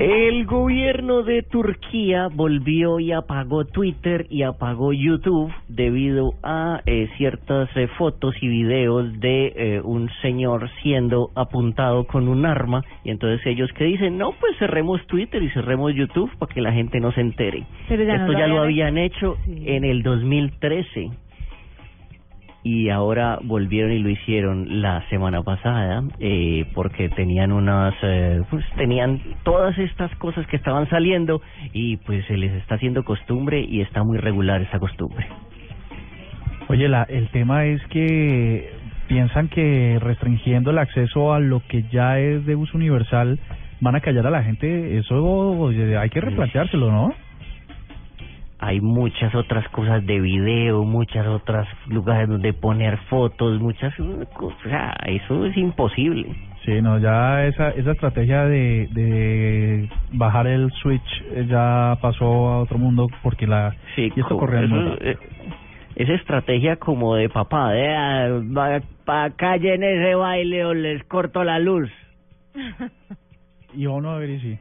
El gobierno de Turquía volvió y apagó Twitter y apagó YouTube debido a eh, ciertas eh, fotos y videos de eh, un señor siendo apuntado con un arma y entonces ellos que dicen, no, pues cerremos Twitter y cerremos YouTube para que la gente no se entere. No Esto lo ya lo habían habían hecho Sí. en el 2013 y ahora volvieron y lo hicieron la semana pasada eh, porque tenían unas eh, pues tenían todas estas cosas que estaban saliendo y pues se les está haciendo costumbre y está muy regular esa costumbre Oye, la, el tema es que piensan que restringiendo el acceso a lo que ya es de uso universal van a callar a la gente. Eso hay que replanteárselo, ¿no? Hay muchas otras cosas de video muchas otras lugares donde poner fotos muchas cosas o sea, eso es imposible Sí, no, ya esa, esa estrategia de, de bajar el switch eh, ya pasó a otro mundo porque la... Sí, y esto eso, eh, esa estrategia como de papá, de ah, pa callen ese baile o les corto la luz. Y uno a ver y sí.